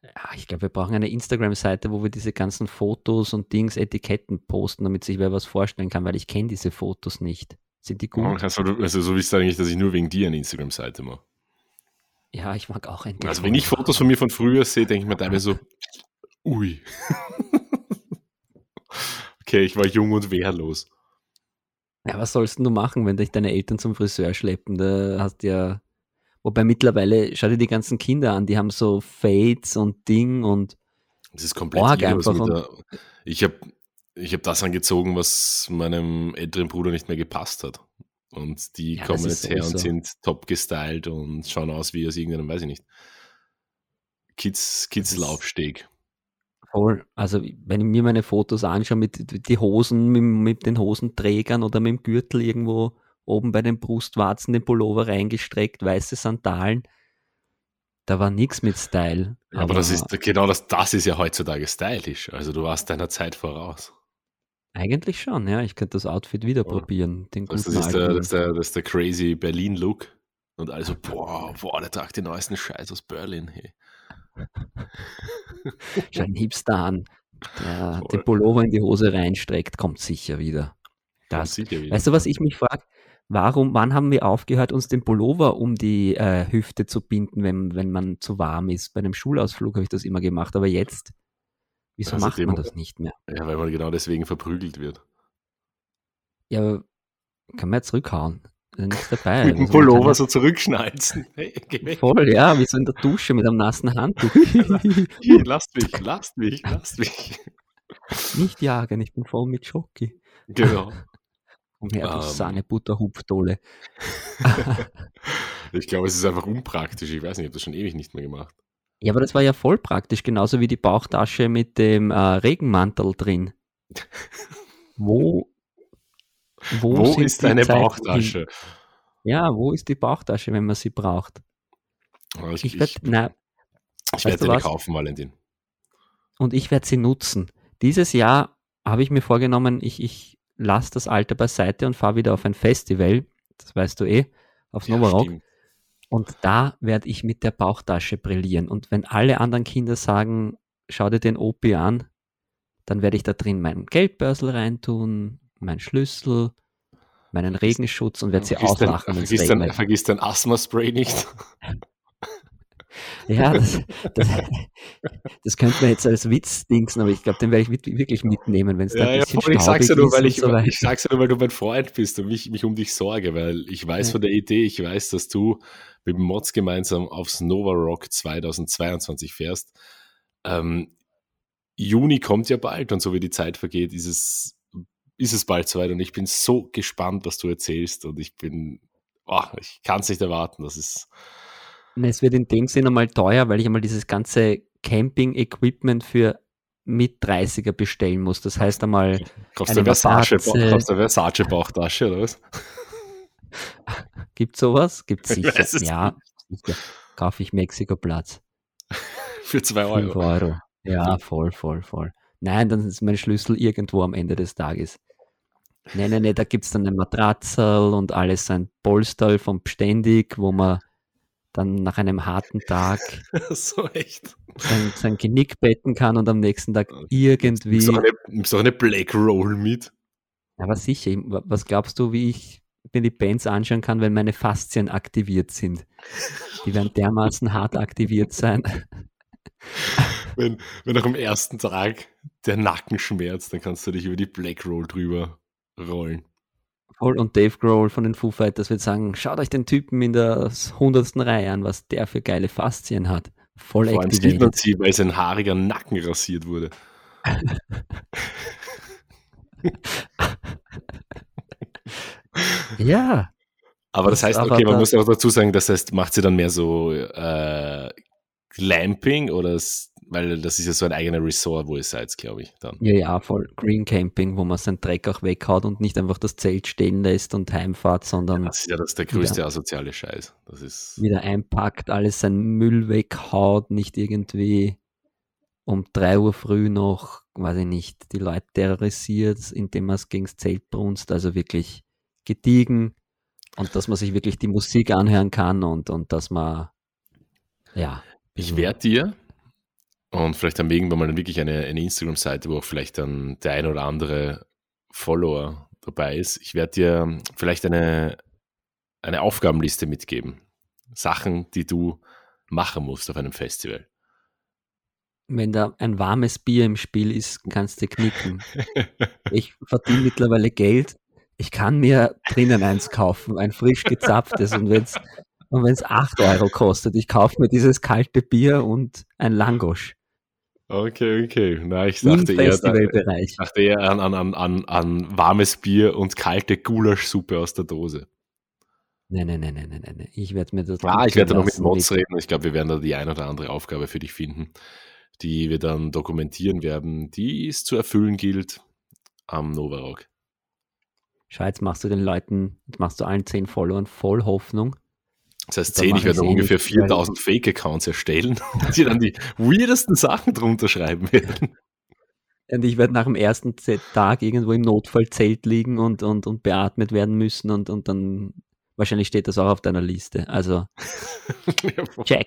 Ja, ich glaube, wir brauchen eine Instagram-Seite, wo wir diese ganzen Fotos und Dings, Etiketten posten, damit sich wer was vorstellen kann, weil ich kenne diese Fotos nicht. Sind die gut? Also, also so wisst ihr eigentlich, dass ich nur wegen dir eine Instagram-Seite mache. Ja, ich mag auch ein Also wenn ich Fotos von mir von früher sehe, denke ich mir teilweise so, ui. okay, ich war jung und wehrlos. Ja, was sollst du machen, wenn dich deine Eltern zum Friseur schleppen? Da hast du ja. Wobei mittlerweile, schau dir die ganzen Kinder an, die haben so Fades und Ding und. Das ist komplett einfach. Der, ich habe ich habe das angezogen, was meinem älteren Bruder nicht mehr gepasst hat. Und die ja, kommen jetzt her und sind top gestylt und schauen aus wie aus irgendeinem, weiß ich nicht. Kids, Kids Laufsteg. Voll. Also, wenn ich mir meine Fotos anschaue mit die Hosen, mit, mit, den Hosenträgern oder mit dem Gürtel irgendwo oben bei den Brustwarzen den Pullover reingestreckt, weiße Sandalen, da war nichts mit Style. Aber, aber das ist genau das, das ist ja heutzutage stylisch. Also du warst deiner Zeit voraus. Eigentlich schon, ja. Ich könnte das Outfit wieder probieren. Den also das, ist der, das, ist der, das ist der crazy Berlin-Look. Und also, boah, boah, der tragt den neuesten Scheiß aus Berlin. Hey. Schau einen Hipster an, der Voll. den Pullover in die Hose reinstreckt, kommt sicher wieder. Das. Sicher wieder. Weißt du, was ich mich frage? Warum, wann haben wir aufgehört, uns den Pullover um die äh, Hüfte zu binden, wenn, wenn man zu warm ist? Bei einem Schulausflug habe ich das immer gemacht, aber jetzt Wieso also macht man das nicht mehr? Ja, weil man genau deswegen verprügelt wird. Ja, kann man ja zurückhauen. nichts dabei. mit dem Pullover so zurückschnalzen. Hey, voll, ja, wie so in der Dusche mit einem nassen Handtuch. Hier, lasst mich, lasst mich, lasst mich. Nicht jagen, ich bin voll mit Schoki. Genau. Komm her, du Ähm. Sahnebutter-Hupfdolle. Ich glaube, es ist einfach unpraktisch. Ich weiß nicht, ich habe das schon ewig nicht mehr gemacht. Ja, aber das war ja voll praktisch, genauso wie die Bauchtasche mit dem äh, Regenmantel drin. Wo, wo, Wo, ist deine Bauchtasche? hin? Ja, wo ist die Bauchtasche, wenn man sie braucht? Oh, Ich, Ich ich, werde, eine was? kaufen, Valentin. und ich werde sie nutzen. Dieses Jahr habe ich mir vorgenommen, ich, ich lasse das Alter beiseite und fahre wieder auf ein Festival, das weißt du eh, aufs Ja, Novarock. stimmt. Und da werde ich mit der Bauchtasche brillieren. Und wenn alle anderen Kinder sagen, schau dir den Opi an, dann werde ich da drin meinen Geldbörsel reintun, meinen Schlüssel, meinen Regenschutz und werde sie Vergiss auslachen. vergiss, dein, vergiss dein Asthma-Spray nicht. Ja, das, das, das könnte man jetzt als Witz dingsen, aber ich glaube, den werde ich mit- wirklich mitnehmen, wenn es da ein bisschen voll, ich sag's ja nur, ist weil ich, so ich sag's ja nur, weil du mein Freund bist und mich, mich um dich sorge, weil ich weiß Ja. von der Idee, ich weiß, dass du mit Mods gemeinsam aufs Nova Rock 2022 fährst. Ähm, Juni kommt ja bald und so wie die Zeit vergeht, ist es, ist es bald soweit und ich bin so gespannt, was du erzählst und ich bin, oh, ich kann es nicht erwarten. Das ist, Es wird in dem Sinne mal teuer, weil ich einmal dieses ganze Camping-Equipment für mit 30er bestellen muss. Das heißt einmal, kaufst Eine Versace, kaufst du Versace Bauchtasche oder was? gibt sowas? Gibt Ich sicher. Ja, sicher. kaufe ich Mexiko-Platz. Für zwei 5 Euro. Euro. Ja, voll, voll, voll. Nein, dann ist mein Schlüssel irgendwo am Ende des Tages. Nein, nein, nein, da gibt es dann eine Matratze und alles ein Polsterl vom Beständig, wo man dann nach einem harten Tag so sein, sein Genick betten kann und am nächsten Tag irgendwie. So eine, so eine Black Roll mit. Aber sicher, ich- wa- was glaubst du, wie ich mir die Bands anschauen kann, wenn meine Faszien aktiviert sind? Die werden dermaßen hart aktiviert sein. Wenn, wenn nach dem ersten Tag der Nacken schmerzt, dann kannst du dich über die Black Roll drüber rollen. Voll und Dave Grohl von den Foo Fighters wird sagen, schaut euch den Typen in der hundertsten Reihe an, was der für geile Faszien hat. Voll Vor allem sieht man sie, weil sein haariger Nacken rasiert wurde. Ja, Aber das, Das heißt, okay, man muss auch dazu sagen, das heißt, macht sie dann mehr so äh, Glamping oder es, weil das ist ja so ein eigener Resort, wo ihr seid, glaube ich, dann. ja, ja, voll Green Camping, wo man seinen Dreck auch weghaut und nicht einfach das Zelt stehen lässt und heimfahrt, sondern Das ist ja das der größte asoziale Scheiß. Das ist wieder einpackt, alles seinen Müll weghaut, nicht irgendwie um 3 Uhr früh noch, weiß ich nicht, die Leute terrorisiert, indem man es gegen das Zelt brunst, also wirklich gediegen und dass man sich wirklich die Musik anhören kann und, und dass man, ja. Ich werde dir, und vielleicht haben wir irgendwann mal wirklich eine, eine Instagram-Seite, wo auch vielleicht dann der ein oder andere Follower dabei ist. Ich werde dir vielleicht eine, eine Aufgabenliste mitgeben. Sachen, die du machen musst auf einem Festival. Wenn da ein warmes Bier im Spiel ist, kannst du knicken. Ich verdiene mittlerweile Geld. Ich kann mir drinnen eins kaufen, ein frisch gezapftes. Und wenn es und wenn's 8 Euro kostet, ich kaufe mir dieses kalte Bier und ein Langosch Okay, okay. Na, ich im dachte eher, da, ich dachte eher an, an, an, an, an warmes Bier und kalte Gulaschsuppe aus der Dose. Nein, nein, nein, nein, nein, nein. Ich werde mir das. Ah, ich werde noch mit Mods reden. Ich glaube, wir werden da die ein oder andere Aufgabe für dich finden, die wir dann dokumentieren werden, die es zu erfüllen gilt am Novarock. Schau, jetzt machst du den Leuten, machst du allen 10 Followern voll Hoffnung. Das heißt, Da 10, mach ich werde eh ungefähr nicht, weil- 4000 Fake-Accounts erstellen, die dann die weirdesten Sachen drunter schreiben werden. Und ich werde nach dem ersten Tag irgendwo im Notfallzelt liegen und, und, und beatmet werden müssen und, und dann wahrscheinlich steht das auch auf deiner Liste. Also check.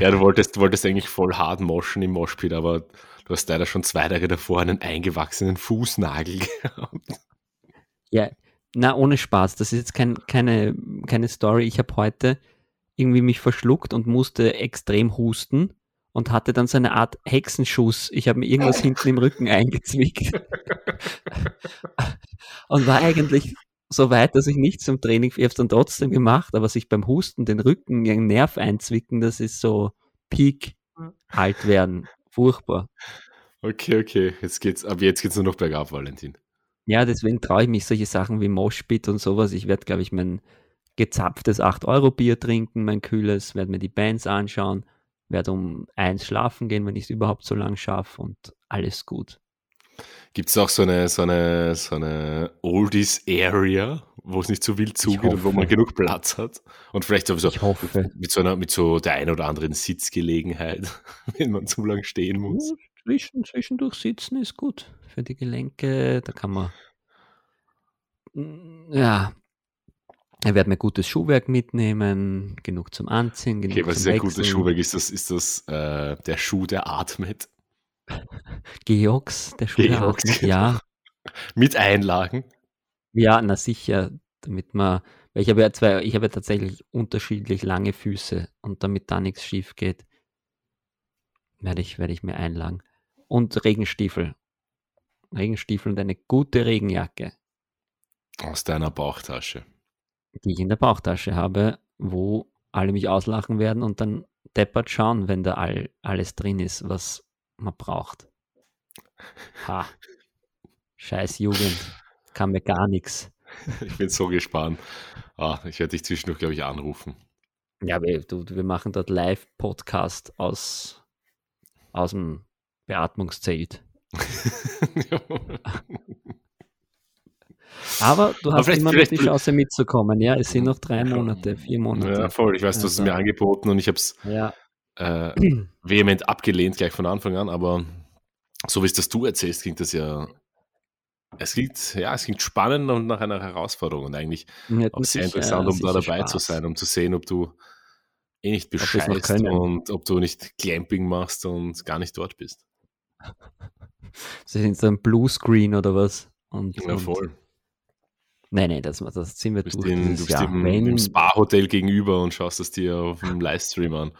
ja, du wolltest, du wolltest eigentlich voll hart moschen im Moshpit, aber du hast leider schon zwei Tage davor einen eingewachsenen Fußnagel gehabt. Ja, na, ohne Spaß. Das ist jetzt kein, keine, keine Story. Ich habe heute irgendwie mich verschluckt und musste extrem husten und hatte dann so eine Art Hexenschuss. Ich habe mir irgendwas hinten im Rücken eingezwickt. und war eigentlich so weit, dass ich nicht zum Training, ich habe es dann trotzdem gemacht, aber sich beim Husten den Rücken, den Nerv einzwicken, das ist so Peak alt werden. Furchtbar. Okay, okay. Jetzt geht's, ab jetzt geht's nur noch bergab, Valentin. Ja, deswegen traue ich mich solche Sachen wie Moshpit und sowas. Ich werde, glaube ich, mein gezapftes 8-Euro-Bier trinken, mein kühles, werde mir die Bands anschauen, werde um eins schlafen gehen, wenn ich es überhaupt so lang schaffe und alles gut. Gibt es auch so eine, so eine, so eine Oldies-Area, wo es nicht so wild zugeht und wo man genug Platz hat? Und vielleicht sowieso mit so einer, mit so der ein oder anderen Sitzgelegenheit, wenn man zu lang stehen muss. Zwischen, zwischendurch sitzen ist gut für die Gelenke. Da kann man, mm, ja, er wird mir gutes Schuhwerk mitnehmen, genug zum Anziehen, genug okay, was ist ein gutes Schuhwerk? Ist das, ist das äh, der Schuh, der atmet? Geox, der Schuh, der atmet, genau. ja. Mit Einlagen? Ja, na sicher, damit man, weil ich habe ja zwei, ich habe ja tatsächlich unterschiedlich lange Füße und damit da nichts schief geht, werde ich, werde ich mir einlagen. Und Regenstiefel. Regenstiefel und eine gute Regenjacke. Aus deiner Bauchtasche. Die ich in der Bauchtasche habe, wo alle mich auslachen werden und dann deppert schauen, wenn da all, alles drin ist, was man braucht. Ha. Scheiß Jugend. Kann mir gar nichts. Ich bin so gespannt. Ah, ich werde dich zwischendurch, glaube ich, anrufen. Ja, wir, du, wir machen dort Live-Podcast aus, aus dem Beatmungszelt. Aber du hast immer noch die Chance mitzukommen, ja? Es sind noch drei Monate, vier Monate. Ja, voll. Ich weiß, du hast es mir angeboten und ich habe es ja. äh, vehement abgelehnt, gleich von Anfang an, aber so wie es das du erzählst, klingt das ja. Es klingt, ja, es klingt spannend und nach einer Herausforderung und eigentlich auch sehr interessant, um da dabei Spaß. zu sein, um zu sehen, ob du eh nicht bescheißt und ob du nicht Clamping machst und gar nicht dort bist. Sie sind so ein Bluescreen oder was? Und, ja, voll. Und Nein, nein, das, das ziehen wir durch. In, du bist im, im Spa-Hotel gegenüber und schaust es dir auf dem Livestream an.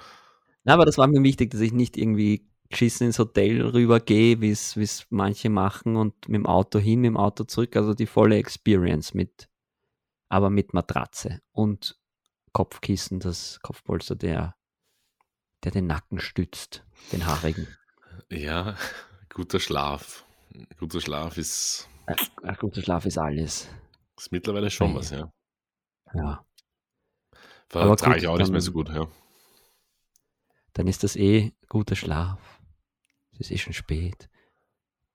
Na, aber das war mir wichtig, dass ich nicht irgendwie geschissen ins Hotel rübergehe, wie es manche machen und mit dem Auto hin, mit dem Auto zurück. Also die volle Experience mit, aber mit Matratze und Kopfkissen, das Kopfpolster, der, der den Nacken stützt, den haarigen. Ja, guter Schlaf. Guter Schlaf ist. Ach, guter Schlaf ist alles. Ist mittlerweile schon was, ja. Ja. War trage ich auch nicht mehr so gut, ja. Dann ist das eh guter Schlaf. Es ist eh schon spät.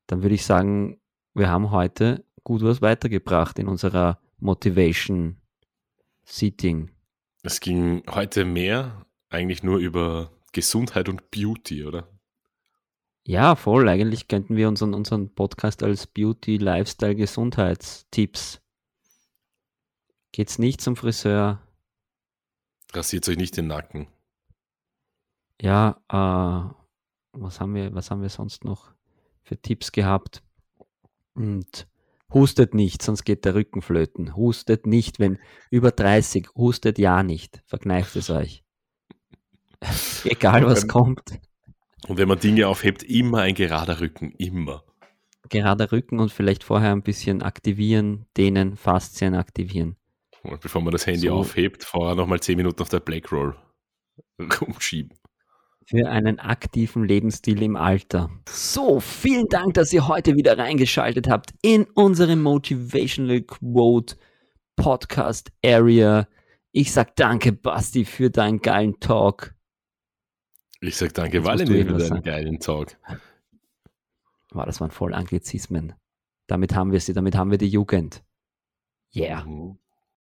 Dann würde ich sagen, wir haben heute gut was weitergebracht in unserer Motivation Seating. Es ging heute mehr eigentlich nur über Gesundheit und Beauty, oder? Ja, voll. Eigentlich könnten wir unseren, unseren Podcast als Beauty, Lifestyle, Gesundheitstipps Geht's nicht zum Friseur? Rasiert euch nicht den Nacken. Ja, äh, was haben wir, was haben wir sonst noch für Tipps gehabt? Und hustet nicht, sonst geht der Rücken flöten. Hustet nicht, wenn über 30, hustet ja nicht. Verkneift es euch. Egal was kommt. Und wenn man Dinge aufhebt, immer ein gerader Rücken, immer. Gerader Rücken und vielleicht vorher ein bisschen aktivieren, dehnen, Faszien aktivieren. Und bevor man das Handy so. aufhebt, vorher nochmal 10 Minuten auf der Blackroll rumschieben. Für einen aktiven Lebensstil im Alter. So, vielen Dank, dass ihr heute wieder reingeschaltet habt in unsere Motivational Quote Podcast Area. Ich sag danke, Basti, für deinen geilen Talk. Ich sag danke, Valentin, für deinen geilen Talk. Wow, das waren voll Anglizismen. Damit haben wir sie, damit haben wir die Jugend. Yeah. Mhm.